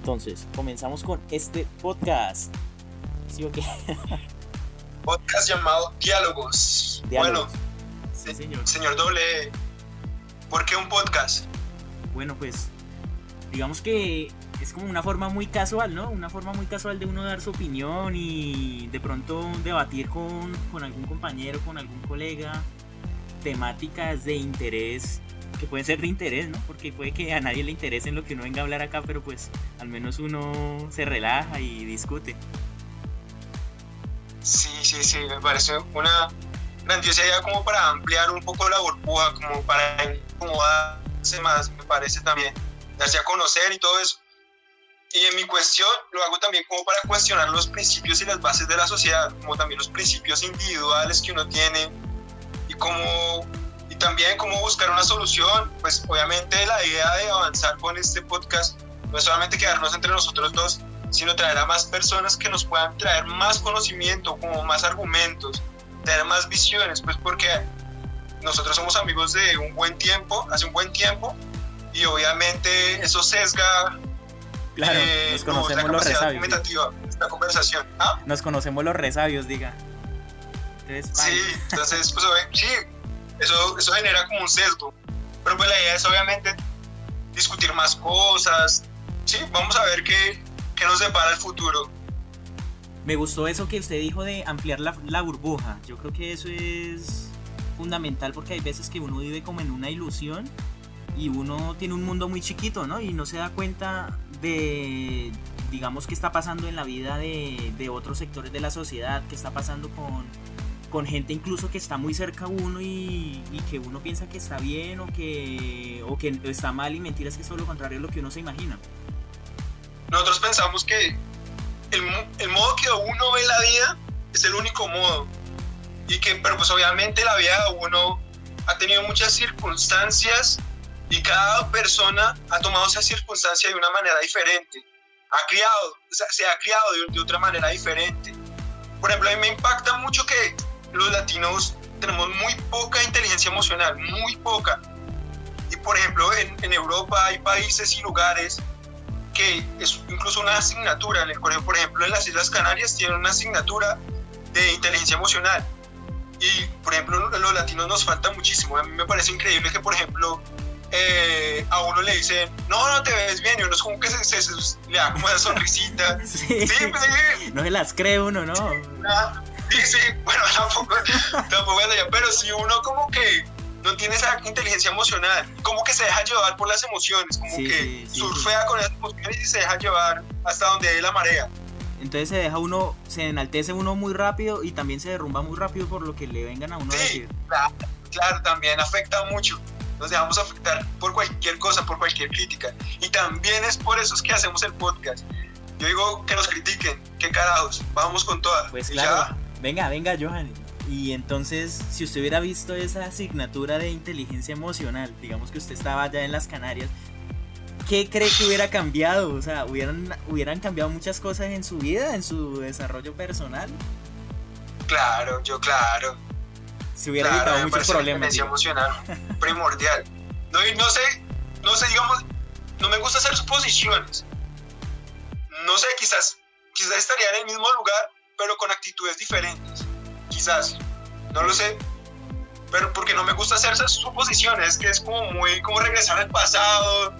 Entonces, comenzamos con este podcast. ¿Sí o qué? podcast llamado Diálogos. Diálogos. Bueno, Sí, señor. señor Doble, ¿por qué un podcast? Bueno, pues digamos que es como una forma muy casual, ¿no? Una forma muy casual de uno dar su opinión y de pronto debatir con, con algún compañero, con algún colega, temáticas de interés, que pueden ser de interés, ¿no? Porque puede que a nadie le interese en lo que uno venga a hablar acá, pero pues al menos uno se relaja y discute. Sí, sí, sí, me parece una grandiosa idea como para ampliar un poco la burbuja, como para incomodarse más, me parece también, darse a conocer y todo eso. Y en mi cuestión lo hago también como para cuestionar los principios y las bases de la sociedad, como también los principios individuales que uno tiene y como y también cómo buscar una solución. Pues obviamente la idea de avanzar con este podcast no es solamente quedarnos entre nosotros dos, sino traer a más personas que nos puedan traer más conocimiento, como más argumentos, traer más visiones, pues porque nosotros somos amigos de un buen tiempo, hace un buen tiempo, y obviamente eso sesga Claro, eh, nos conocemos los capacidad resabios. esta conversación. ¿Ah? Nos conocemos los resabios, diga. Entonces. Sí, entonces, pues sí, eso, eso genera como un sesgo. Pero pues la idea es obviamente discutir más cosas. Sí, vamos a ver qué, qué nos depara el futuro. Me gustó eso que usted dijo de ampliar la, la burbuja. Yo creo que eso es fundamental porque hay veces que uno vive como en una ilusión y uno tiene un mundo muy chiquito, ¿no? Y no se da cuenta de, digamos, qué está pasando en la vida de, de otros sectores de la sociedad, qué está pasando con, con gente incluso que está muy cerca a uno y, y que uno piensa que está bien o que, o que está mal y mentiras que es todo lo contrario a lo que uno se imagina. Nosotros pensamos que el, el modo que uno ve la vida es el único modo. Y que, pero pues obviamente la vida de uno ha tenido muchas circunstancias y cada persona ha tomado esa circunstancia de una manera diferente. Ha criado, o sea, se ha criado de, de otra manera diferente. Por ejemplo, a mí me impacta mucho que los latinos tenemos muy poca inteligencia emocional, muy poca. Y por ejemplo, en, en Europa hay países y lugares que es incluso una asignatura en el colegio. Por ejemplo, en las Islas Canarias tienen una asignatura de inteligencia emocional. Y, por ejemplo, los latinos nos falta muchísimo. A mí me parece increíble que, por ejemplo, eh, a uno le dicen, no, no te ves bien, y uno es como que se, se- se- le da como esa sonrisita. Sí. Sí, pues, sí, No se las cree uno, ¿no? Ah, Sí, sí, bueno, tampoco, tampoco es allá, pero si uno como que no tiene esa inteligencia emocional, como que se deja llevar por las emociones, como Sí, que sí, sí, surfea con esas emociones y se deja llevar hasta donde dé la marea. Entonces se deja uno, se enaltece uno muy rápido y también se derrumba muy rápido por lo que le vengan a uno a decir. claro, claro, también afecta mucho. Nos dejamos afectar por cualquier cosa, por cualquier crítica. Y también es por eso es que hacemos el podcast. Yo digo que nos critiquen, qué carajos, vamos con todas. Pues claro, ya, venga, venga, Johan. Y entonces, si usted hubiera visto esa asignatura de inteligencia emocional, digamos que usted estaba allá en las Canarias, ¿qué cree que hubiera cambiado? O sea, ¿hubieran, hubieran cambiado muchas cosas en su vida, en su desarrollo personal? claro, yo claro. Se hubiera Claro, evitado muchos problemas. inteligencia emocional primordial. No, no sé, no sé, digamos, no me gusta hacer suposiciones. No sé, quizás, quizás estaría en el mismo lugar, pero con actitudes diferentes. Quizás, no lo sé. Pero porque no me gusta hacer esas suposiciones, que es como muy como regresar al pasado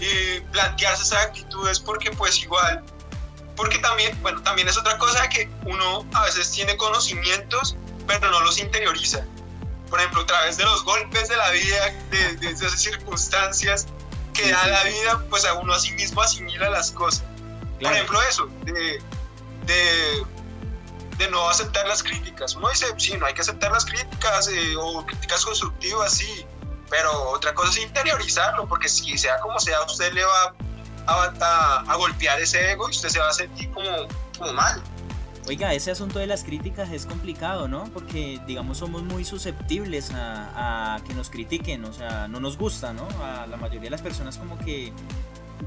y plantearse esas actitudes, porque pues igual, porque también, bueno, también es otra cosa que uno a veces tiene conocimientos, pero no los interioriza por ejemplo, a través de los golpes de la vida, de, de esas circunstancias que da la vida, pues a uno a sí mismo asimila las cosas. Por ejemplo, eso, de, de, no aceptar las críticas. Uno dice, sí, no hay que aceptar las críticas eh, o críticas constructivas, sí, pero otra cosa es interiorizarlo, porque si sea como sea, usted le va a, a- a golpear ese ego y usted se va a sentir como, como mal. Oiga, ese asunto de las críticas es complicado, ¿no? Porque, digamos, somos muy susceptibles a, a que nos critiquen, o sea, no nos gusta, ¿no? A la mayoría de las personas como que,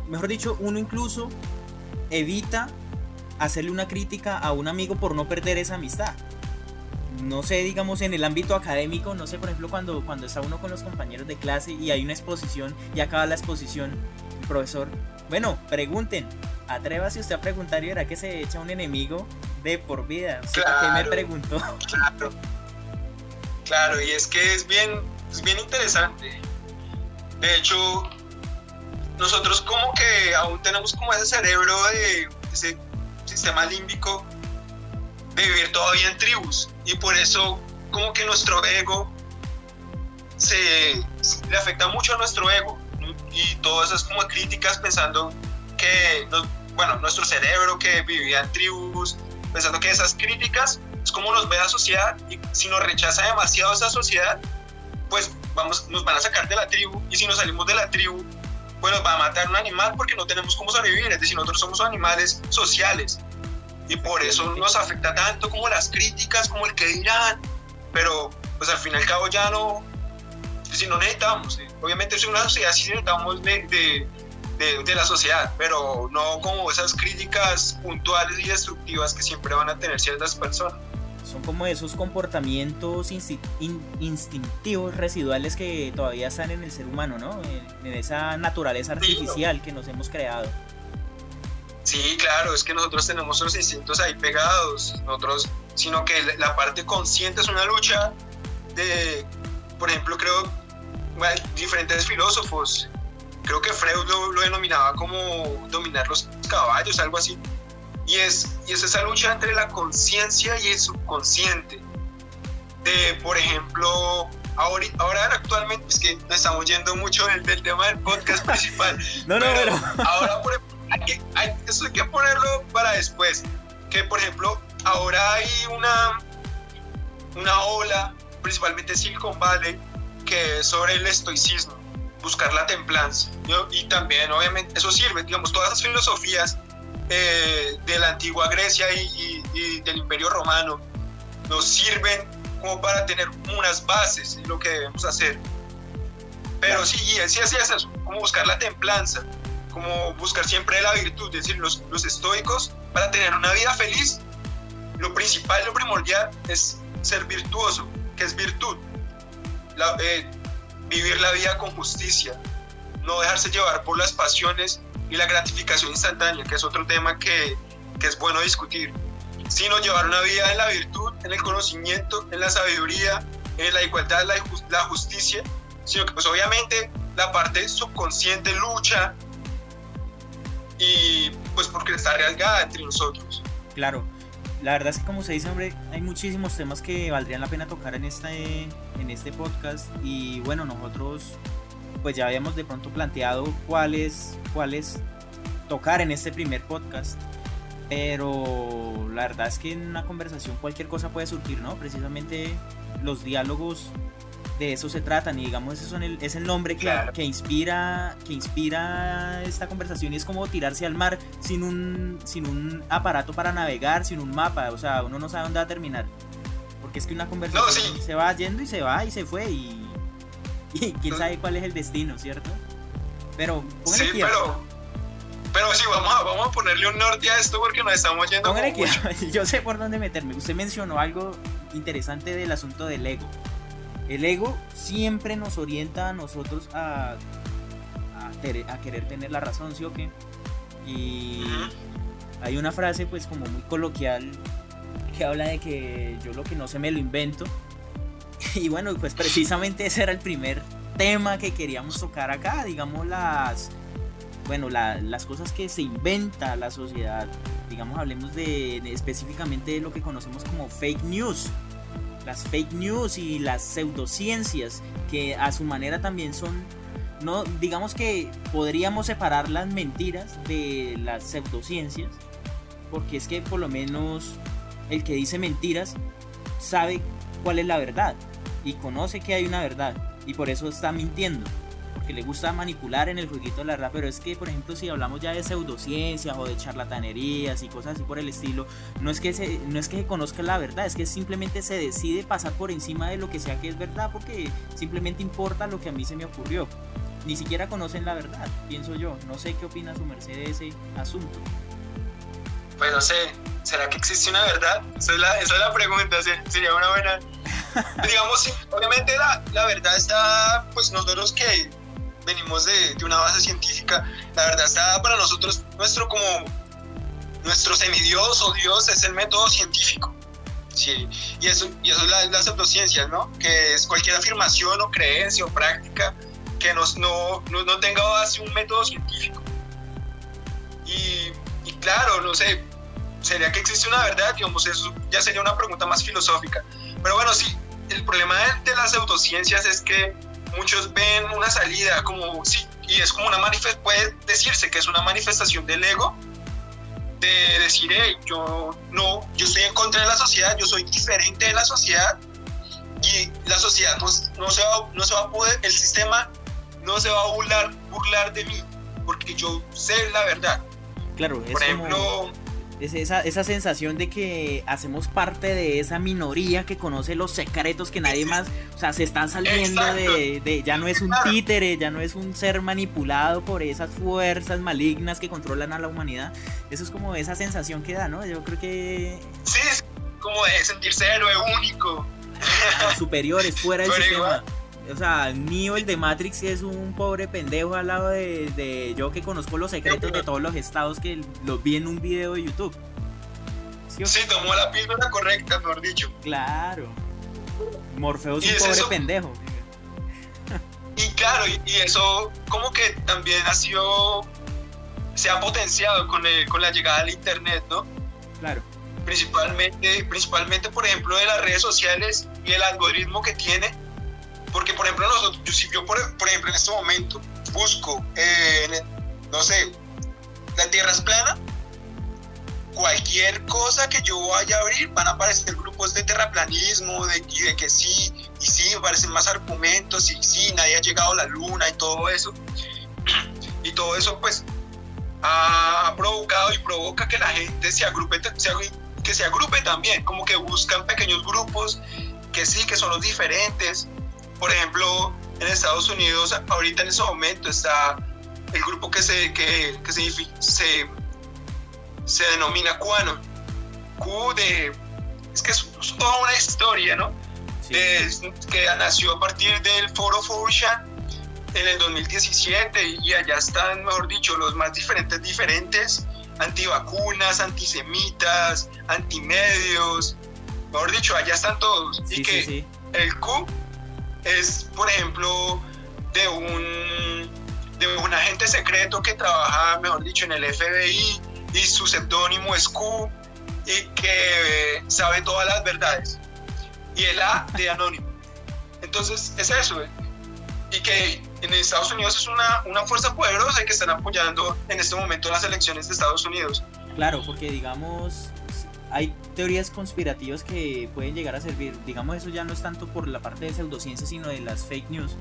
mejor dicho, uno incluso evita hacerle una crítica a un amigo por no perder esa amistad. No sé, digamos, en el ámbito académico, no sé, por ejemplo, cuando, cuando está uno con los compañeros de clase y hay una exposición y acaba la exposición, el profesor Bueno, pregunten. Atrévase usted a preguntar y verá que se echa un enemigo de por vida. Claro, me preguntó? Claro. Claro, y es que es bien, es bien interesante. De hecho, nosotros como que aún tenemos como ese cerebro de ese sistema límbico vivir todavía en tribus. Y por eso como que nuestro ego se le afecta mucho a nuestro ego. Y todas esas como críticas pensando que, bueno, nuestro cerebro que vivía en tribus, pensando que esas críticas es como nos ve la sociedad y si nos rechaza demasiado esa sociedad, pues vamos, nos van a sacar de la tribu y si nos salimos de la tribu, pues nos va a matar un animal porque no tenemos cómo sobrevivir, es decir, nosotros somos animales sociales y por eso nos afecta tanto como las críticas, como el que dirán, pero pues al fin y al cabo ya no, si no necesitamos, obviamente es una sociedad, sí necesitamos de, de, de, la sociedad, pero no como esas críticas puntuales y destructivas que siempre van a tener ciertas personas. Son como esos comportamientos instintivos residuales que todavía están en el ser humano, ¿no? En, esa naturaleza artificial que nos hemos creado. Sí, claro, es que nosotros tenemos los instintos ahí pegados, nosotros, sino que la parte consciente es una lucha de, por ejemplo, creo, bueno, diferentes filósofos, creo que Freud lo, denominaba como dominar los caballos, algo así, y es, y es esa lucha entre la conciencia y el subconsciente, de, por ejemplo, ahora, ahora actualmente, es que nos estamos yendo mucho del, del tema del podcast principal, no, no, pero, ahora, por ejemplo, hay, eso hay que ponerlo para después. Que por ejemplo, ahora hay una, una ola, principalmente Silicon Valley, que es sobre el estoicismo, buscar la templanza. Y también, obviamente, eso sirve, digamos, todas esas filosofías eh, de la antigua Grecia y, y, del Imperio Romano nos sirven como para tener unas bases en lo que debemos hacer. Pero sí, sí, es eso, como buscar la templanza como buscar siempre la virtud, es decir, los, los estoicos, para tener una vida feliz, lo principal, lo primordial es ser virtuoso, que es virtud. Eh, vivir la vida con justicia, no dejarse llevar por las pasiones y la gratificación instantánea, que es otro tema que, que es bueno discutir, sino llevar una vida en la virtud, en el conocimiento, en la sabiduría, en la igualdad, la, la justicia, sino que pues obviamente la parte subconsciente lucha y pues porque está arriesgada entre nosotros. Claro, la verdad es que como se dice, hombre, hay muchísimos temas que valdrían la pena tocar en este, en este podcast y bueno, nosotros pues ya habíamos de pronto planteado cuáles, cuáles tocar en este primer podcast. Pero la verdad es que en una conversación cualquier cosa puede surgir, ¿no? Precisamente los diálogos de eso se tratan y digamos eso es el nombre que, que, inspira que inspira esta conversación y es como tirarse al mar sin un sin un aparato para navegar sin un mapa o sea uno no sabe dónde va a terminar porque es que una conversación se va yendo y se va y se fue y, y quién sabe cuál es el destino cierto pero sí pero pero sí, vamos a, vamos a ponerle un norte a esto porque nos estamos yendo. Yo sé por dónde meterme. Usted mencionó algo interesante del asunto del ego. El ego siempre nos orienta a nosotros a, a, querer tener la razón, ¿sí o qué? Y hay una frase pues como muy coloquial que habla de que yo lo que no sé me lo invento. Y bueno, pues precisamente ese era el primer tema que queríamos tocar acá, digamos las, bueno, las cosas que se inventa la sociedad. Digamos, hablemos de específicamente de lo que conocemos como fake news las fake news y las pseudociencias, que a su manera también son, no, digamos que podríamos separar las mentiras de las pseudociencias, porque es que por lo menos el que dice mentiras sabe cuál es la verdad y conoce que hay una verdad y por eso está mintiendo que le gusta manipular en el jueguito de la verdad, pero es que, por ejemplo, si hablamos ya de pseudociencias o de charlatanerías y cosas así por el estilo, no es que se, no es que se conozca la verdad, es que simplemente se decide pasar por encima de lo que sea que es verdad porque simplemente importa lo que a mí se me ocurrió. Ni siquiera conocen la verdad, pienso yo. No sé qué opina su merced de ese asunto. Pues no sé, ¿será que existe una verdad? Esa es la, esa es la pregunta, sería una buena... Digamos, obviamente la, la verdad está, pues nosotros que venimos de, de, una base científica. La verdad está para nosotros, nuestro como, nuestro semidios o Dios es el método científico. Sí, y eso, y eso es la, las pseudociencias, ¿no? Que es cualquier afirmación o creencia o práctica que nos, no, no, no tenga base un método científico. Y, y, claro, no sé, sería que existe una verdad, digamos, eso ya sería una pregunta más filosófica. Pero bueno, sí, el problema de, de las pseudociencias es que muchos ven una salida como, sí, y es como una manifestación, puede decirse que es una manifestación del ego, de decir, hey, yo no, yo estoy en contra de la sociedad, yo soy diferente de la sociedad, y la sociedad pues, no, se va, no se va a poder, el sistema no se va a burlar, burlar de mí, porque yo sé la verdad. Claro, es Por ejemplo, como es esa, esa sensación de que hacemos parte de esa minoría que conoce los secretos que nadie más, o sea, se están saliendo de, de, ya no es un títere, ya no es un ser manipulado por esas fuerzas malignas que controlan a la humanidad. Eso es como esa sensación que da, ¿no? Yo creo que... Sí, es como de sentirse héroe único. Superiores, fuera del Pero sistema. igual. O sea, Neo, el de Matrix, es un pobre pendejo al lado de, de yo que conozco los secretos de todos los estados que los vi en un video de YouTube. ¿Sí tomó la píldora correcta, mejor dicho. Claro. Morfeo es un es pobre eso. pendejo. Y claro, y, y eso como que también ha sido, se ha potenciado con, el- con la llegada del Internet, ¿no? Claro. Principalmente, principalmente, por ejemplo, de las redes sociales y el algoritmo que tiene. Porque, por ejemplo, nosotros, yo, si yo, por, por ejemplo, en este momento busco, eh, no sé, la Tierra es plana, cualquier cosa que yo vaya a abrir van a aparecer grupos de terraplanismo, de, y de que sí, y sí, aparecen más argumentos, y sí, nadie ha llegado a la luna y todo eso. Y todo eso, pues, ha provocado y provoca que la gente se agrupe, se que se agrupe también, como que buscan pequeños grupos que sí, que son los diferentes. Por ejemplo, en Estados Unidos, ahorita en ese momento está el grupo que se, que, que se, se, se denomina QAnon. Q de... Es que es, es toda una historia, ¿no? Sí. De- que nació a partir del foro 4chan en el 2017 y allá están, mejor dicho, los más diferentes diferentes, antivacunas, antisemitas, antimedios, mejor dicho, allá están todos. Sí, y que sí. el Q es, por ejemplo, de un, de un agente secreto que trabaja, mejor dicho, en el FBI y su seudónimo es Q y que sabe todas las verdades. Y el A de anónimo. Entonces, es eso. ¿eh? Y que en Estados Unidos es una, una fuerza poderosa que están apoyando en este momento las elecciones de Estados Unidos. Claro, porque digamos, hay teorías conspirativas que pueden llegar a servir. Digamos, eso ya no es tanto por la parte de pseudociencia, sino de las fake news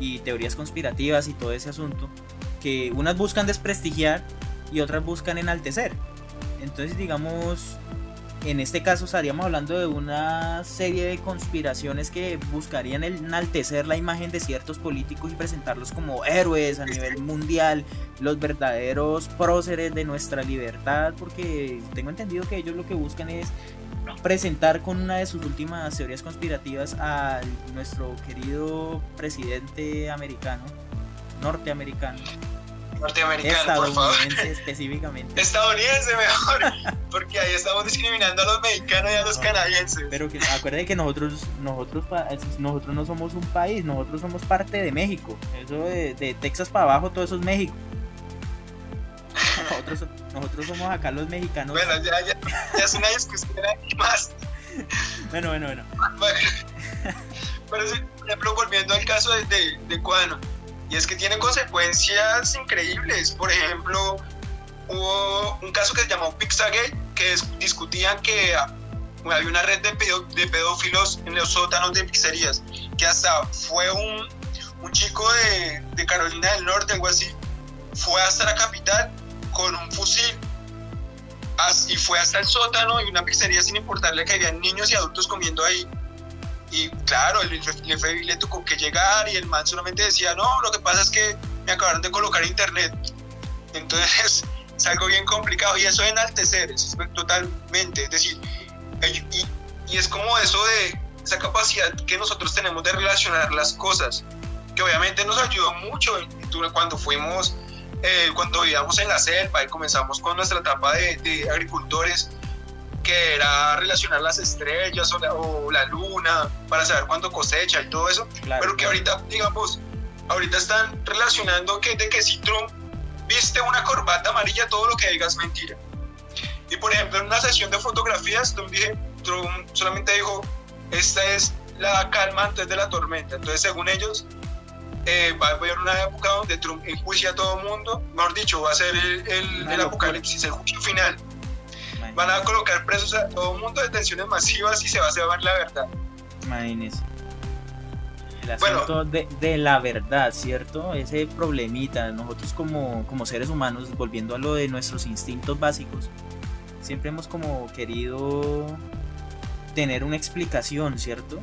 y teorías conspirativas y todo ese asunto. Que unas buscan desprestigiar y otras buscan enaltecer. Entonces, digamos, en este caso estaríamos hablando de una serie de conspiraciones que buscarían enaltecer la imagen de ciertos políticos y presentarlos como héroes a nivel mundial, los verdaderos próceres de nuestra libertad, porque tengo entendido que ellos lo que buscan es presentar con una de sus últimas teorías conspirativas a nuestro querido presidente americano, norteamericano, Norteamericano, por favor. específicamente. Estadounidense mejor, porque ahí estamos discriminando a los mexicanos y a los canadienses. Pero que acuérdate que nosotros, nosotros, nosotros no somos un país, nosotros somos parte de México. Eso de, de Texas para abajo, todo eso es México. Nosotros, nosotros somos acá los mexicanos. Bueno, ya, ya, ya es una discusión aquí más. bueno, bueno. bueno. Bueno, pero por ejemplo, volviendo al caso de, de, de Cuano, y es que tiene consecuencias increíbles. Por ejemplo, hubo un caso que se llamó Pizzagate, que discutían que había una red de, pedófilos en los sótanos de pizzerías, que hasta fue un, un chico de, de Carolina del Norte, algo así, fue hasta la capital con un fusil y fue hasta el sótano y una pizzería sin importarle que había niños y adultos comiendo ahí. Y claro, el, FBI le tocó que llegar y el man solamente decía, no, lo que pasa es que me acabaron de colocar internet. Entonces es algo bien complicado y eso de enaltecer, es totalmente, es decir, y, y es como eso de esa capacidad que nosotros tenemos de relacionar las cosas, que obviamente nos ayudó mucho cuando fuimos, eh, cuando vivíamos en la selva y comenzamos con nuestra etapa de, agricultores, que era relacionar las estrellas o la, luna para saber cuándo cosecha y todo eso, pero que ahorita, digamos, ahorita están relacionando que de que si Trump viste una corbata amarilla, todo lo que digas es mentira. Y por ejemplo, en una sesión de fotografías, Trump, dije, Trump solamente dijo, esta es la calma antes de la tormenta. Entonces, según ellos, eh, va a haber una época donde Trump enjuicia a todo el mundo, mejor dicho, va a ser el, apocalipsis, el juicio final. Van a colocar presos a todo el mundo, detenciones masivas y se va a saber la verdad. Imagínese. El asunto de, la verdad, ¿cierto? Ese problemita, nosotros como, como seres humanos, volviendo a lo de nuestros instintos básicos, siempre hemos como querido tener una explicación, ¿cierto?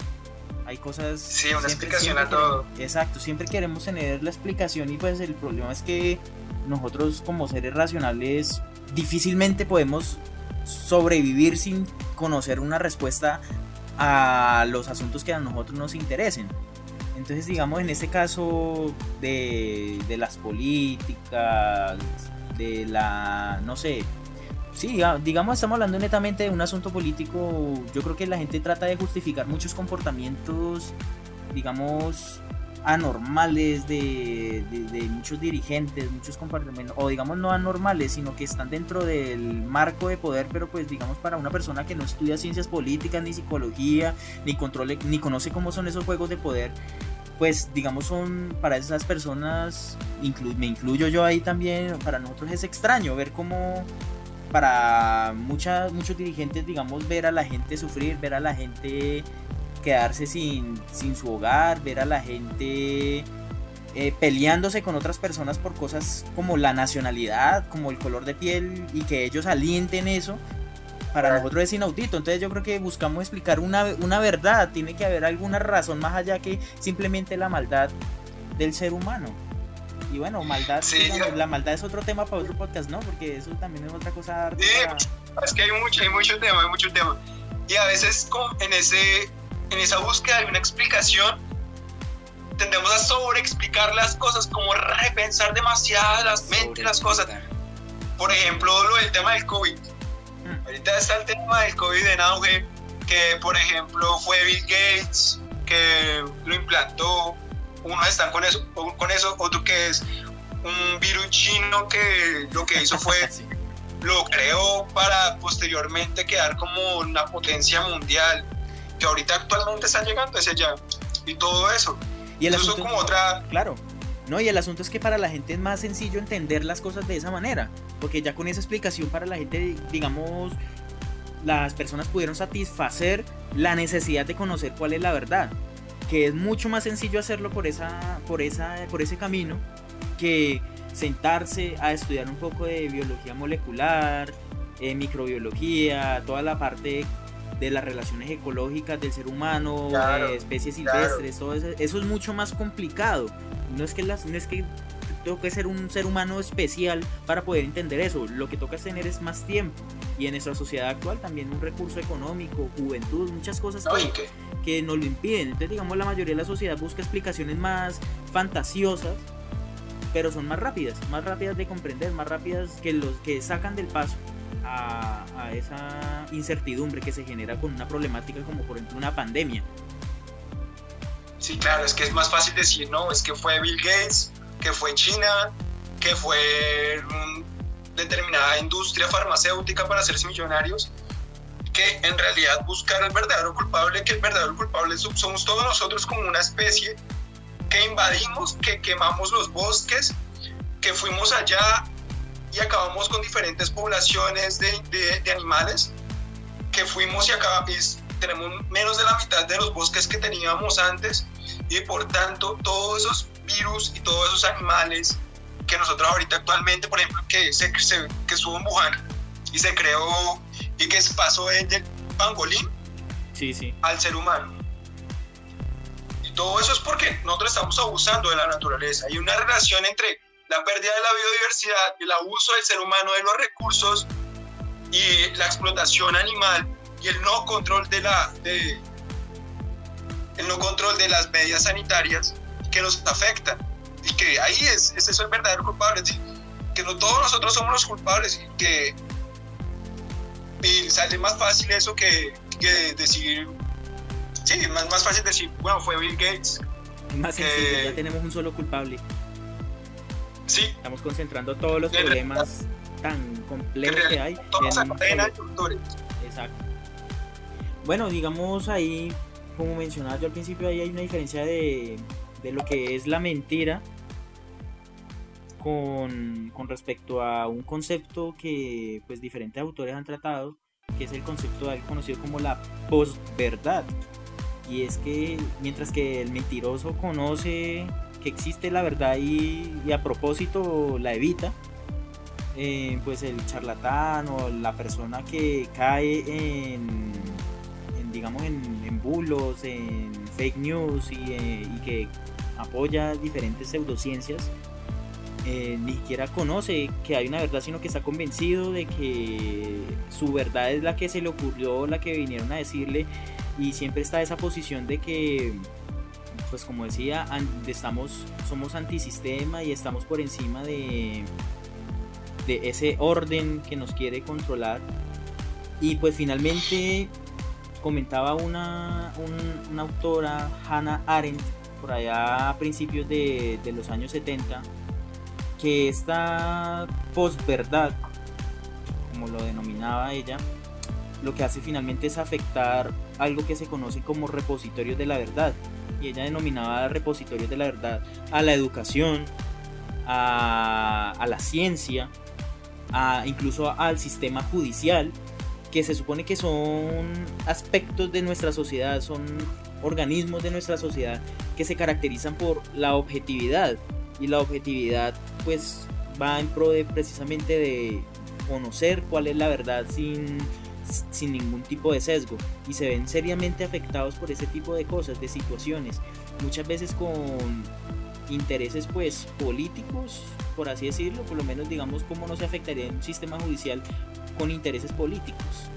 Hay cosas... Sí, una explicación a todo. exacto, siempre queremos tener la explicación y pues el problema es que nosotros como seres racionales difícilmente podemos sobrevivir sin conocer una respuesta a los asuntos que a nosotros nos interesen. Entonces, digamos, en este caso de, de las políticas, de la, no sé, sí, digamos, estamos hablando netamente de un asunto político. Yo creo que la gente trata de justificar muchos comportamientos, digamos, anormales de, muchos dirigentes, muchos comportamientos, o digamos no anormales, sino que están dentro del marco de poder, pero pues digamos para una persona que no estudia ciencias políticas, ni psicología, ni controle, ni conoce cómo son esos juegos de poder, pues digamos son para esas personas, me incluyo yo ahí también, para nosotros es extraño ver cómo para muchas, muchos dirigentes, digamos, ver a la gente sufrir, ver a la gente quedarse sin, sin su hogar, ver a la gente eh, peleándose con otras personas por cosas como la nacionalidad, como el color de piel y que ellos alienten eso, para nosotros es inaudito. Entonces yo creo que buscamos explicar una, una verdad, tiene que haber alguna razón más allá que simplemente la maldad del ser humano. Y bueno, maldad, la maldad es otro tema para otro podcast, ¿no? Porque eso también es otra cosa. Sí, es que hay mucho, hay mucho tema, hay mucho tema. Y a veces en, ese, en esa búsqueda de una explicación, tendemos a sobreexplicar las cosas, como repensar demasiado las mentes, las cosas. Por ejemplo, lo del tema del COVID. Mm. Ahorita está el tema del COVID en auge, que por ejemplo fue Bill Gates que lo implantó, unos están con eso, con eso, otro que es un virus chino que lo que hizo fue lo creó para posteriormente quedar como una potencia mundial, que ahorita actualmente está llegando ese ya y todo eso. Y el asunto, como otra... Claro. No, y el asunto es que para la gente es más sencillo entender las cosas de esa manera, porque ya con esa explicación para la gente, digamos, las personas pudieron satisfacer la necesidad de conocer cuál es la verdad que es mucho más sencillo hacerlo por, esa, por, esa, por ese camino que sentarse a estudiar un poco de biología molecular, eh, microbiología, toda la parte de las relaciones ecológicas del ser humano, especies silvestres, todo eso, eso, es mucho más complicado. No es que las, no es que tengo que ser un ser humano especial para poder entender eso. Lo que toca tener es más tiempo. Y en nuestra sociedad actual también un recurso económico, juventud, muchas cosas que, que nos lo impiden. Entonces, digamos, la mayoría de la sociedad busca explicaciones más fantasiosas, pero son más rápidas, más rápidas de comprender, más rápidas que los que sacan del paso a, a esa incertidumbre que se genera con una problemática como por ejemplo una pandemia. Sí, claro, es que es más fácil decir, no, es que fue Bill Gates, que fue China, que fue una determinada industria farmacéutica para hacerse millonarios, que en realidad buscar al verdadero culpable, que el verdadero culpable somos todos nosotros como una especie que invadimos, que quemamos los bosques, que fuimos allá y acabamos con diferentes poblaciones de, de, animales, que fuimos y acabamos, tenemos menos de la mitad de los bosques que teníamos antes y por tanto todos esos virus y todos esos animales que nosotros ahorita actualmente, por ejemplo, que, se, que estuvo en Wuhan y se creó y que pasó desde el pangolín sí, sí. al ser humano. Y todo eso es porque nosotros estamos abusando de la naturaleza. Hay una relación entre la pérdida de la biodiversidad, el abuso del ser humano de los recursos y la explotación animal y el no control de la de el no control de las medidas sanitarias que nos afectan y que ahí es, es eso el verdadero culpable, que no todos nosotros somos los culpables y que y sale más fácil eso que, que decir, sí, más, más fácil decir, bueno, fue Bill Gates. Más sencillo, ya tenemos un solo culpable. Sí. Estamos concentrando todos los problemas tan complejos que hay. En Exacto. Bueno, digamos ahí, como mencionaba yo al principio, ahí hay una diferencia de, de lo que es la mentira con, con, respecto a un concepto que pues diferentes autores han tratado, que es el concepto de algo conocido como la posverdad. Y es que mientras que el mentiroso conoce existe la verdad y, a propósito la evita, eh, pues el charlatán o la persona que cae en, digamos en, bulos, en fake news y, eh, que apoya diferentes pseudociencias, eh, ni siquiera conoce que hay una verdad, sino que está convencido de que su verdad es la que se le ocurrió, la que vinieron a decirle, y siempre está esa posición de que, pues como decía, estamos, somos antisistema y estamos por encima de, de ese orden que nos quiere controlar. Y pues finalmente comentaba una, una autora, Hannah Arendt, por allá a principios de, de los años 70, que esta posverdad, como lo denominaba ella, lo que hace finalmente es afectar algo que se conoce como repositorios de la verdad. Y ella denominaba repositorios de la verdad a la educación, a, la ciencia, a, incluso al sistema judicial, que se supone que son aspectos de nuestra sociedad, son organismos de nuestra sociedad que se caracterizan por la objetividad, y la objetividad pues va en pro de precisamente de conocer cuál es la verdad sin, sin ningún tipo de sesgo y se ven seriamente afectados por ese tipo de cosas, de situaciones, muchas veces con intereses pues políticos, por así decirlo, por lo menos digamos cómo no se afectaría un sistema judicial con intereses políticos.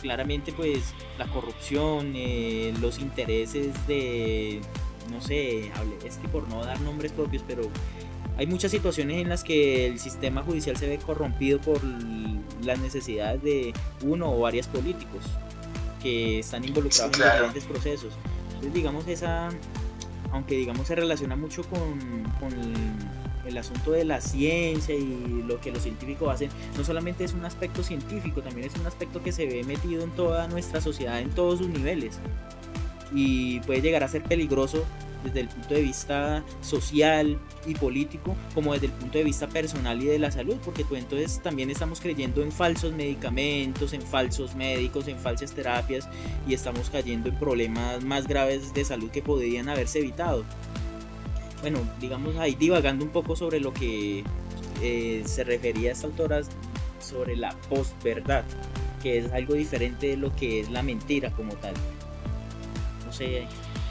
Claramente pues la corrupción, eh, los intereses de no sé, es que por no dar nombres propios, pero hay muchas situaciones en las que el sistema judicial se ve corrompido por las necesidades de uno o varios políticos que están involucrados en diferentes procesos. Entonces, digamos, esa, aunque digamos se relaciona mucho con, con el asunto de la ciencia y lo que los científicos hacen, no solamente es un aspecto científico, también es un aspecto que se ve metido en toda nuestra sociedad, en todos sus niveles y puede llegar a ser peligroso desde el punto de vista social y político como desde el punto de vista personal y de la salud porque entonces también estamos creyendo en falsos medicamentos en falsos médicos en falsas terapias y estamos cayendo en problemas más graves de salud que podrían haberse evitado. Bueno digamos ahí divagando un poco sobre lo que eh, se refería a esta autora sobre la posverdad que es algo diferente de lo que es la mentira como tal no sé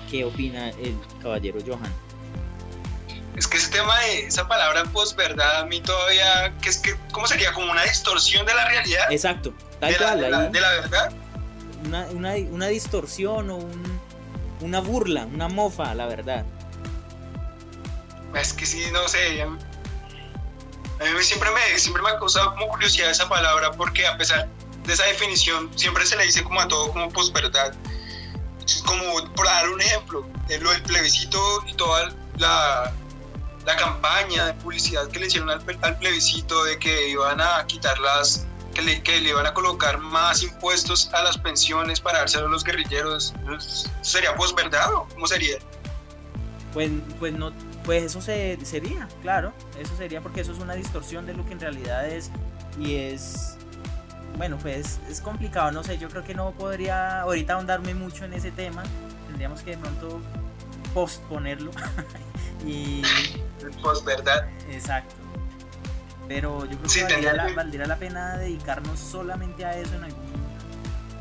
qué opina el caballero Johan. Es que ese tema de esa palabra posverdad a mí todavía, que es que, ¿cómo sería? Como una distorsión de la realidad. Exacto, tal de, la, de, la, verdad. Una, una, una distorsión o un, una burla, una mofa la verdad. Es que sí, no sé. A mí siempre me, siempre me ha causado como curiosidad esa palabra porque a pesar de esa definición siempre se le dice como a todo como posverdad como por dar un ejemplo, lo del plebiscito y toda la, la campaña de publicidad que le hicieron al, plebiscito de que iban a quitar las, que le, que le iban a colocar más impuestos a las pensiones para dárselo a los guerrilleros, ¿sería pues verdad o cómo sería? Pues, pues no, pues eso se, sería, claro, eso sería porque eso es una distorsión de lo que en realidad es y es bueno, pues es complicado, no sé, yo creo que no podría ahorita ahondarme mucho en ese tema, tendríamos que de pronto posponerlo y... Post, ¿verdad? Exacto. Pero yo creo que, valdría la, valdría la pena dedicarnos solamente a eso en algún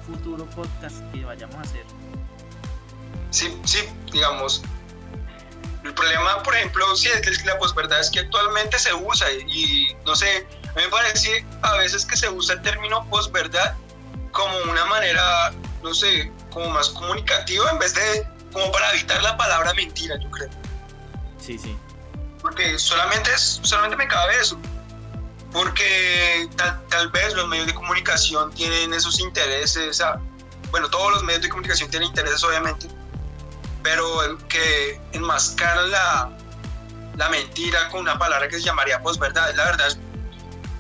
futuro podcast que vayamos a hacer. Sí, sí, digamos, el problema, por ejemplo, sí, es que la posverdad es que actualmente se usa y, no sé, me parece a veces que se usa el término posverdad como una manera, no sé, como más comunicativa en vez de como para evitar la palabra mentira, yo creo. Sí, sí. Porque solamente, es, solamente me cabe eso. Porque tal, tal vez los medios de comunicación tienen esos intereses. bueno, todos los medios de comunicación tienen intereses, obviamente. Pero que enmascaran la, la mentira con una palabra que se llamaría posverdad. La verdad,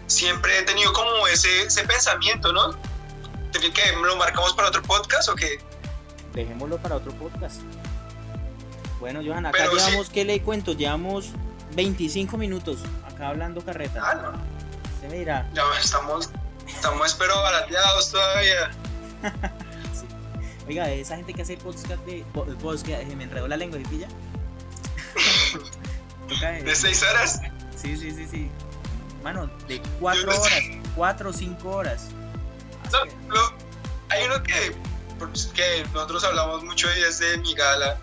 siempre he tenido como ese, ese pensamiento, ¿no? ¿Que lo marcamos para otro podcast o qué? Dejémoslo para otro podcast. Bueno, Johanna, acá llevamos, ¿qué le cuento? Llevamos 25 minutos acá hablando carreta. Ah, no. Se me dirá. Ya estamos, estamos pero barateados todavía. sí. Oiga, esa gente que hace podcast de podcast, me enredó la lengua y pilla. ¿De 6 horas? Sí, sí, sí, sí. Mano, de 4 horas, 4 o 5 horas. No, hay uno que, pues, que nosotros hablamos mucho y es de mi gala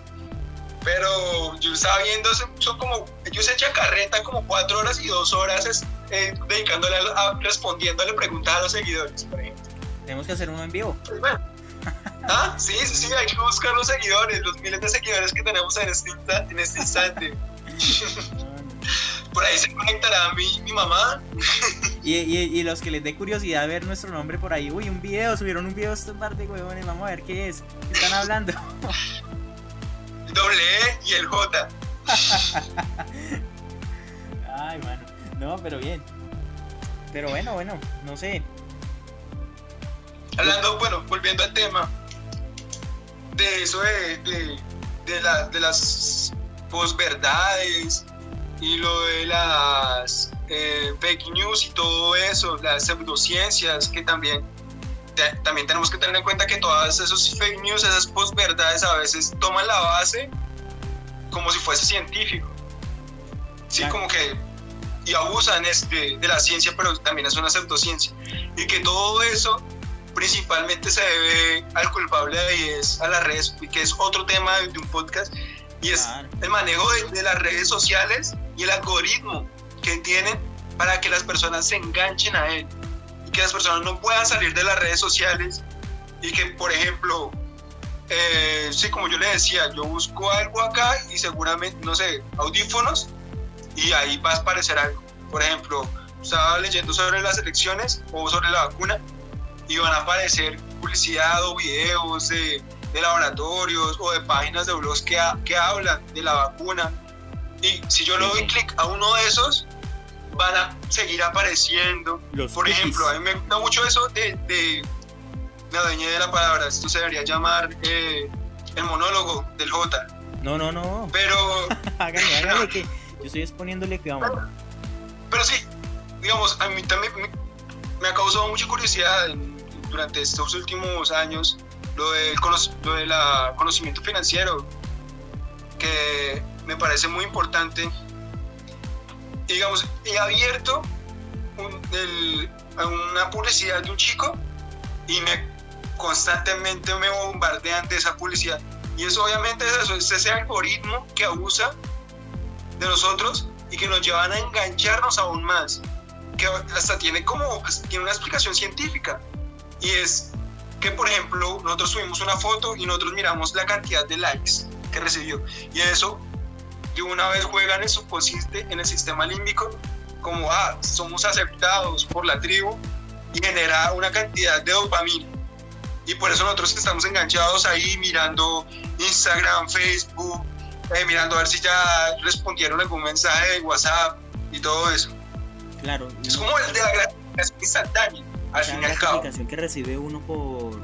pero yo estaba viendo, son como, ellos echan carreta como cuatro horas y dos horas eh, dedicándole a, respondiéndole preguntas a los seguidores, por ejemplo. Tenemos que hacer uno en vivo. Pues ah, sí, sí, sí, hay que buscar los seguidores, los miles de seguidores que tenemos en este, en este instante. por ahí se conectará mi, mi mamá. y, y, y, los que les dé curiosidad ver nuestro nombre por ahí, uy, un video, subieron un video estos par de huevones, vamos a ver qué es, qué están hablando doble E y el J. Ay, mano. No, pero bien. Pero bueno, bueno, no sé. Hablando, bueno, volviendo al tema de eso de, de, de, de las posverdades y lo de las eh, fake news y todo eso, las pseudociencias que también también tenemos que tener en cuenta que todas esos fake news, esas posverdades a veces toman la base como si fuese científico. Sí, como que y abusan este, de la ciencia, pero también es una pseudociencia. Y que todo eso principalmente se debe al culpable y es a las redes, que es otro tema de un podcast, y es el manejo de, de, las redes sociales y el algoritmo que tienen para que las personas se enganchen a él que las personas no puedan salir de las redes sociales y que, por ejemplo, eh, sí, como yo le decía, yo busco algo acá y seguramente, no sé, audífonos y ahí va a aparecer algo. Por ejemplo, estaba leyendo sobre las elecciones o sobre la vacuna y van a aparecer publicidad o videos de, laboratorios o de páginas de blogs que, que hablan de la vacuna. Y si yo le doy clic a uno de esos, van a seguir apareciendo. Por ejemplo, a mí me gusta mucho eso de, de me adueñé de la palabra, esto se debería llamar eh, el monólogo del J. No, no, no. Pero... hágale, hágale que yo estoy exponiéndole que vamos. Pero, sí, digamos, a mí también me, ha causado mucha curiosidad durante estos últimos años lo del, lo de la conocimiento financiero, que me parece muy importante digamos, he abierto una publicidad de un chico y me constantemente me bombardean de esa publicidad. Y eso obviamente es eso, es ese algoritmo que abusa de nosotros y que nos llevan a engancharnos aún más. Que hasta tiene como, pues, tiene una explicación científica. Y es que, por ejemplo, nosotros subimos una foto y nosotros miramos la cantidad de likes que recibió. Y eso de una vez juegan en su consiste en el sistema límbico como, ah, somos aceptados por la tribu y genera una cantidad de dopamina. Y por eso nosotros estamos enganchados ahí mirando Instagram, Facebook, eh, mirando a ver si ya respondieron algún mensaje de WhatsApp y todo eso. Claro. Es como el de la gratificación instantánea, al fin y al cabo. Que recibe uno por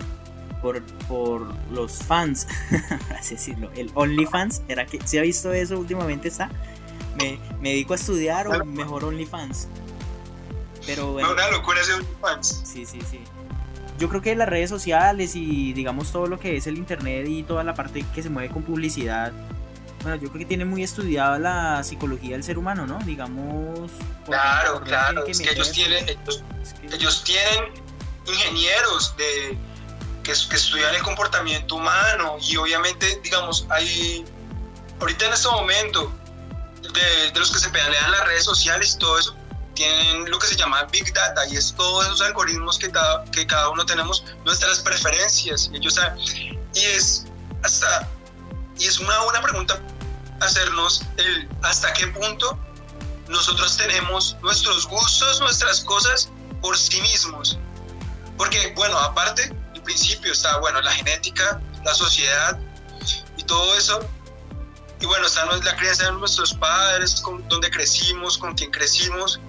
por, por los fans, así decirlo, el OnlyFans, ¿era que se ha visto eso últimamente? Está, me, me dedico a estudiar o mejor OnlyFans. Pero bueno, una locura ese OnlyFans. Sí, sí, sí. Yo creo que las redes sociales y digamos todo lo que es el internet y toda la parte que se mueve con publicidad, bueno, yo creo que tiene muy estudiada la psicología del ser humano, ¿no? Digamos. Claro, claro. es que ellos tienen, ellos tienen ingenieros de que, estudian el comportamiento humano y obviamente, digamos, hay, ahorita en este momento, de, los que se pelean las redes sociales y todo eso, tienen lo que se llama Big Data y es todos esos algoritmos que cada, que cada uno tenemos, nuestras preferencias. Y, ellos, y es hasta, y es una hacernos el hasta qué punto nosotros tenemos nuestros gustos, nuestras cosas por sí mismos. Porque, bueno, aparte, el principio está, bueno, la genética, la sociedad y todo eso. Y bueno, está la crianza de nuestros padres, con donde crecimos, con quien crecimos.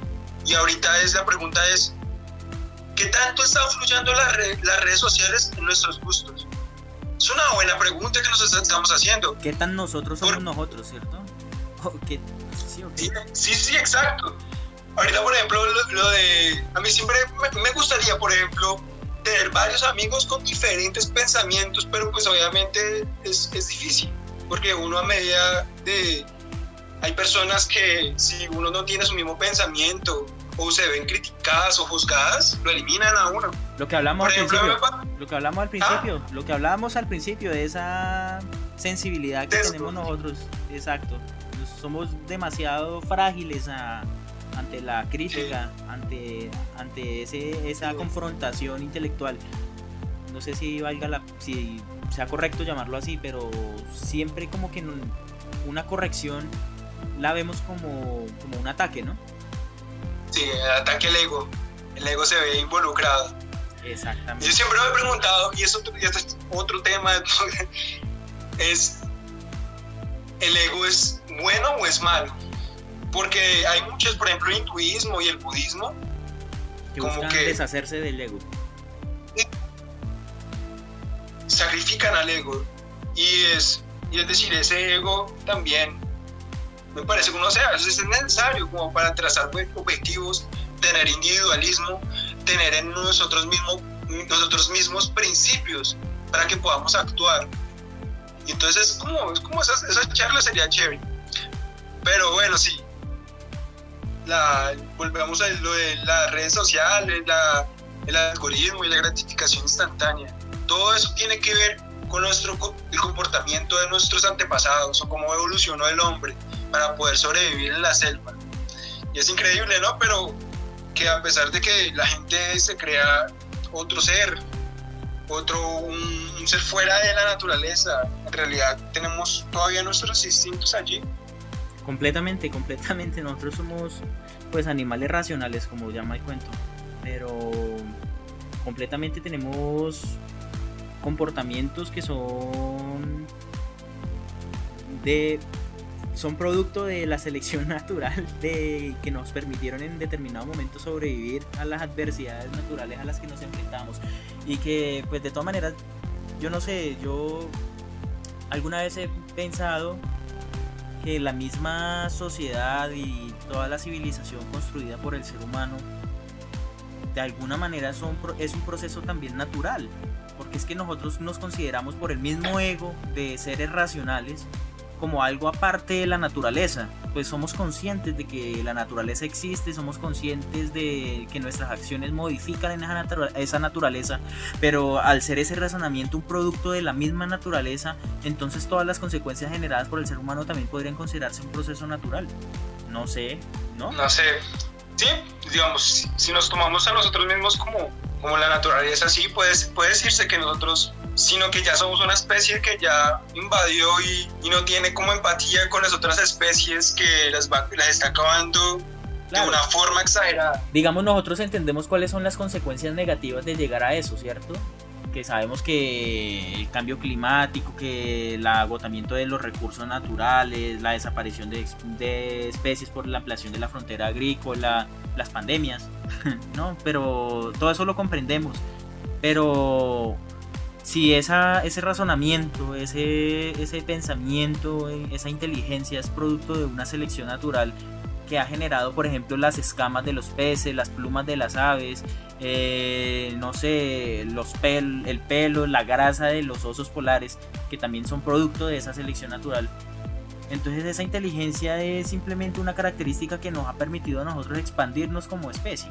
Y ahorita es la pregunta es, ¿qué tanto están fluyendo las redes sociales en nuestros gustos? Es una buena pregunta que nos estamos haciendo. ¿Qué tan nosotros somos nosotros, cierto? Sí, sí, sí, exacto. Ahorita, por ejemplo, lo, de... A mí siempre me, gustaría, por ejemplo, tener varios amigos con diferentes pensamientos, pero pues obviamente es, es difícil, porque uno a medida de... Hay personas que si uno no tiene su mismo pensamiento o se ven criticadas o juzgadas, lo eliminan a uno. Lo que hablamos al principio, lo que hablamos al principio, lo que hablamos al principio de esa sensibilidad que tenemos nosotros, exacto. Somos demasiado frágiles ante la crítica, ante, ante ese, esa confrontación intelectual. No sé si valga la, si sea correcto llamarlo así, pero siempre como que una corrección la vemos como, como un ataque, ¿no? Sí, el ataque al ego. El ego se ve involucrado. Exactamente. Yo siempre me he preguntado, y eso este es otro tema, es, ¿el ego es bueno o es malo? Porque hay muchos, por ejemplo, el hinduismo y el budismo, que como que deshacerse del ego. Sacrifican al ego. Y es, y es decir, ese ego también me parece que uno sea, eso es necesario como para trazar objetivos, tener individualismo, tener en nosotros mismos, nosotros mismos principios para que podamos actuar. Y entonces es como, es como esa, esa charla sería chévere. Pero bueno, sí. La, volvemos a lo de las redes sociales, la, el algoritmo y la gratificación instantánea. Todo eso tiene que ver con nuestro, el comportamiento de nuestros antepasados o cómo evolucionó el hombre para poder sobrevivir en la selva. Y es increíble, ¿no? Pero que a pesar de que la gente se crea otro ser, otro, un, ser fuera de la naturaleza, en realidad tenemos todavía nuestros instintos allí. Completamente, completamente. Nosotros somos pues animales racionales, como llama el cuento. Pero completamente tenemos comportamientos que son de son producto de la selección natural de que nos permitieron en determinado momento sobrevivir a las adversidades naturales a las que nos enfrentamos. Y que pues de todas maneras yo no sé yo alguna vez he pensado que la misma sociedad y toda la civilización construida por el ser humano de alguna manera son, es un proceso también natural. Porque es que nosotros nos consideramos por el mismo ego de seres racionales como algo aparte de la naturaleza, pues somos conscientes de que la naturaleza existe, somos conscientes de que nuestras acciones modifican en esa, naturaleza, pero al ser ese razonamiento un producto de la misma naturaleza, entonces todas las consecuencias generadas por el ser humano también podrían considerarse un proceso natural. No sé, ¿no? No sé. Sí, digamos, si nos tomamos a nosotros mismos como, como la naturaleza, sí, puede, puede decirse que nosotros sino que ya somos una especie que ya invadió y, no tiene como empatía con las otras especies que las, las está acabando de una forma exagerada. Digamos, nosotros entendemos cuáles son las consecuencias negativas de llegar a eso, ¿cierto? Que sabemos que el cambio climático, que el agotamiento de los recursos naturales, la desaparición de, especies por la ampliación de la frontera agrícola, las pandemias, ¿no? Pero todo eso lo comprendemos. Pero si ese razonamiento, ese pensamiento, esa inteligencia es producto de una selección natural que ha generado, por ejemplo, las escamas de los peces, las plumas de las aves, eh, no sé, los pel el pelo, la grasa de los osos polares, que también son producto de esa selección natural. Entonces esa inteligencia es simplemente una característica que nos ha permitido a nosotros expandirnos como especie.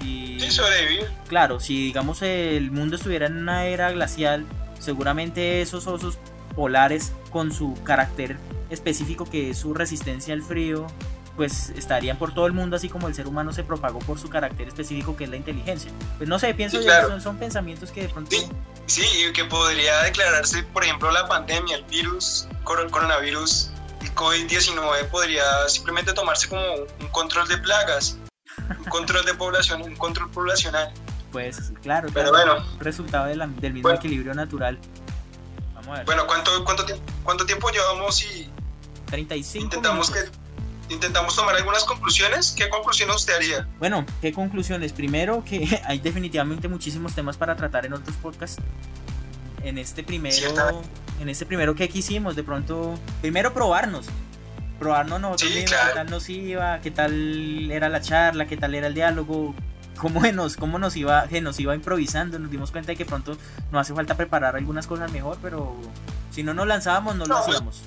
Si, sobrevivir. Claro, si digamos el mundo estuviera en una era glacial, seguramente esos osos polares con su carácter específico que es su resistencia al frío, pues estarían por todo el mundo así como el ser humano se propagó por su carácter específico que es la inteligencia. Pues no sé, pienso que son, pensamientos que de pronto... Sí, y que podría declararse, por ejemplo, la pandemia, el virus, coronavirus, el COVID-19 podría simplemente tomarse como un control de plagas, un control de población, un control poblacional. Pues claro, Pero claro, bueno. resultado de la- del mismo Bueno. equilibrio natural. Vamos a ver. Bueno, ¿cuánto, cuánto, tiempo, cuánto tiempo llevamos y 35 intentamos minutos. que intentamos tomar algunas conclusiones? ¿Qué conclusiones usted haría? Bueno, ¿qué conclusiones? Primero que hay definitivamente muchísimos temas para tratar en otros podcasts. En este primero, en este primero que quisimos, de pronto, primero probarnos. Probarnos nosotros Sí, mismos, claro. qué tal nos iba, qué tal era la charla, qué tal era el diálogo, cómo nos, cómo nos iba, que nos iba improvisando, nos dimos cuenta de que pronto nos hace falta preparar algunas cosas mejor, pero si no nos lanzábamos, no lo No, pues, hacíamos.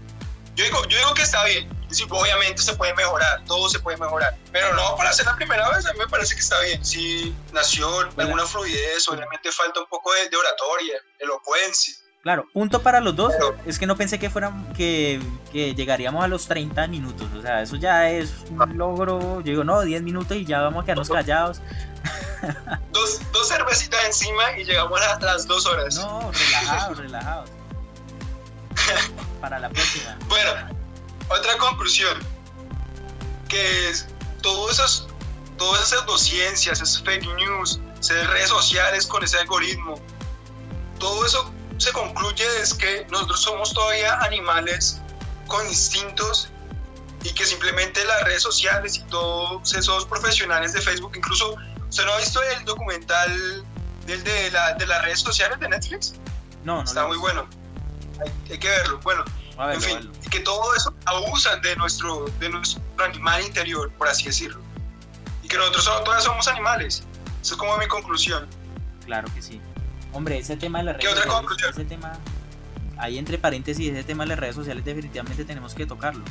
Yo digo, yo digo que está bien. Obviamente se puede mejorar, todo se puede mejorar. Pero no para hacer la primera vez, a mí me parece que está bien. Si nació alguna fluidez, obviamente falta un poco de, de oratoria, elocuencia. Claro, punto para los dos. Pero- Es que no pensé que fueran que, que llegaríamos a los 30 minutos. O sea, eso ya es un logro. Yo digo, no, 10 minutos y ya vamos a quedarnos callados. Dos, dos cervecitas encima y llegamos a las dos horas. No, relajados, relajados. Para la próxima. Bueno, otra conclusión, que es todos esos, todas esas pseudociencias, esas fake news, esas redes sociales con ese algoritmo, todo eso se concluye es que nosotros somos todavía animales con instintos y que simplemente las redes sociales y todos esos profesionales de Facebook, incluso, ¿usted no ha visto el documental del de, la- de las redes sociales de Netflix? No, no. Está muy bueno, hay, hay que verlo. Bueno, a verlo, en fin, que todo eso abusan de nuestro, de nuestro animal interior, por así decirlo. Y que nosotros so- todavía somos animales. Esa es como mi conclusión. Claro que sí. Hombre, ese tema de las ¿Qué redes otra sociales, conclusión? ese tema, ahí entre paréntesis, ese tema de las redes sociales definitivamente tenemos que tocarlo.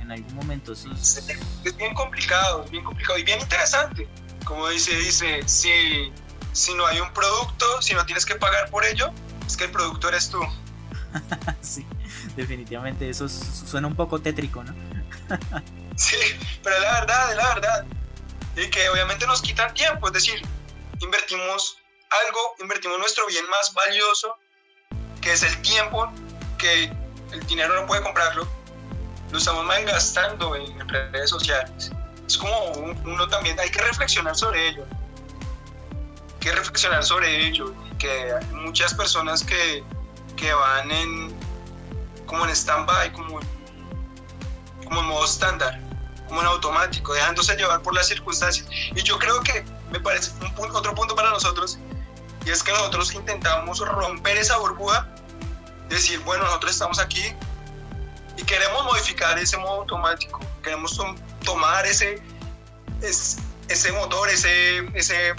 En algún momento, eso es... Es bien complicado, es bien complicado y bien interesante. Como dice, dice, si, si no hay un producto, si no tienes que pagar por ello, es que el producto eres tú. sí, definitivamente eso es- suena un poco tétrico, ¿no? Sí, pero la verdad, es la verdad. Y que obviamente nos quitan tiempo, es decir, invertimos algo, invertimos nuestro bien más valioso, que es el tiempo, que el dinero no puede comprarlo, lo estamos malgastando en redes sociales. Es como un- uno también, hay que reflexionar sobre ello. Hay que reflexionar sobre ello. Que muchas personas que, que van en como en stand-by, como, como en modo estándar como en automático, dejándose llevar por las circunstancias. Y yo creo que me parece un pu- otro punto para nosotros, y es que nosotros intentamos romper esa burbuja, decir, bueno, nosotros estamos aquí y queremos modificar ese modo automático, queremos tom- tomar ese, es- ese motor, ese, ese,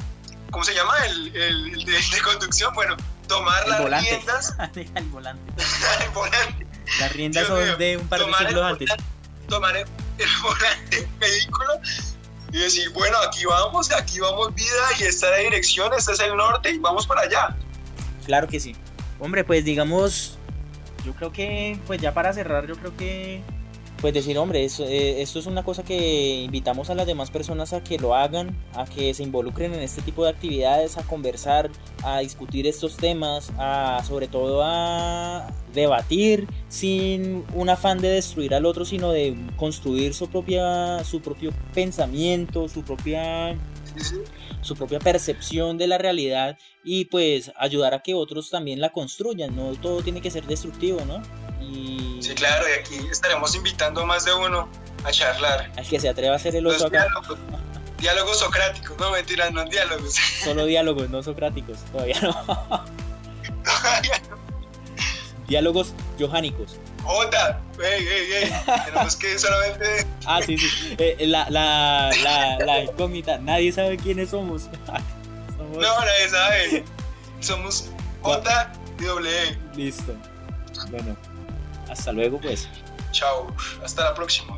¿cómo se llama? El, el- el de, de conducción, bueno, tomar El las volante. riendas, el volante. el volante, Las riendas Dios mío, son de un par de tomar siglos antes. volante, tomar el, el volante del vehículo y decir, bueno, aquí vamos, aquí vamos vida y esta es la dirección, este es el norte y vamos para allá. Claro que sí. Hombre, pues digamos, yo creo que, pues ya para cerrar, yo creo que, pues decir, hombre, eso, eh, esto es una cosa que invitamos a las demás personas a que lo hagan, a que se involucren en este tipo de actividades, a conversar, a discutir estos temas, a sobre todo a debatir sin un afán de destruir al otro, sino de construir su propia, su propio pensamiento, su propia su propia percepción de la realidad y pues ayudar a que otros también la construyan, no todo tiene que ser destructivo, ¿no? Y claro, y aquí estaremos invitando a más de uno a charlar. al que se atreva a hacer el Los oso acá, diálogos, diálogos socráticos, no mentiras, no diálogos. solo diálogos, no socráticos, todavía no. diálogos johánicos. Jota, ey, ey, ey, tenemos que solamente Ah, sí, sí. Eh, la, la, la, la incógnita, nadie sabe quiénes somos. Somos- No, nadie sabe. Somos J y E. Listo. Bueno, hasta luego pues. Chao, hasta la próxima.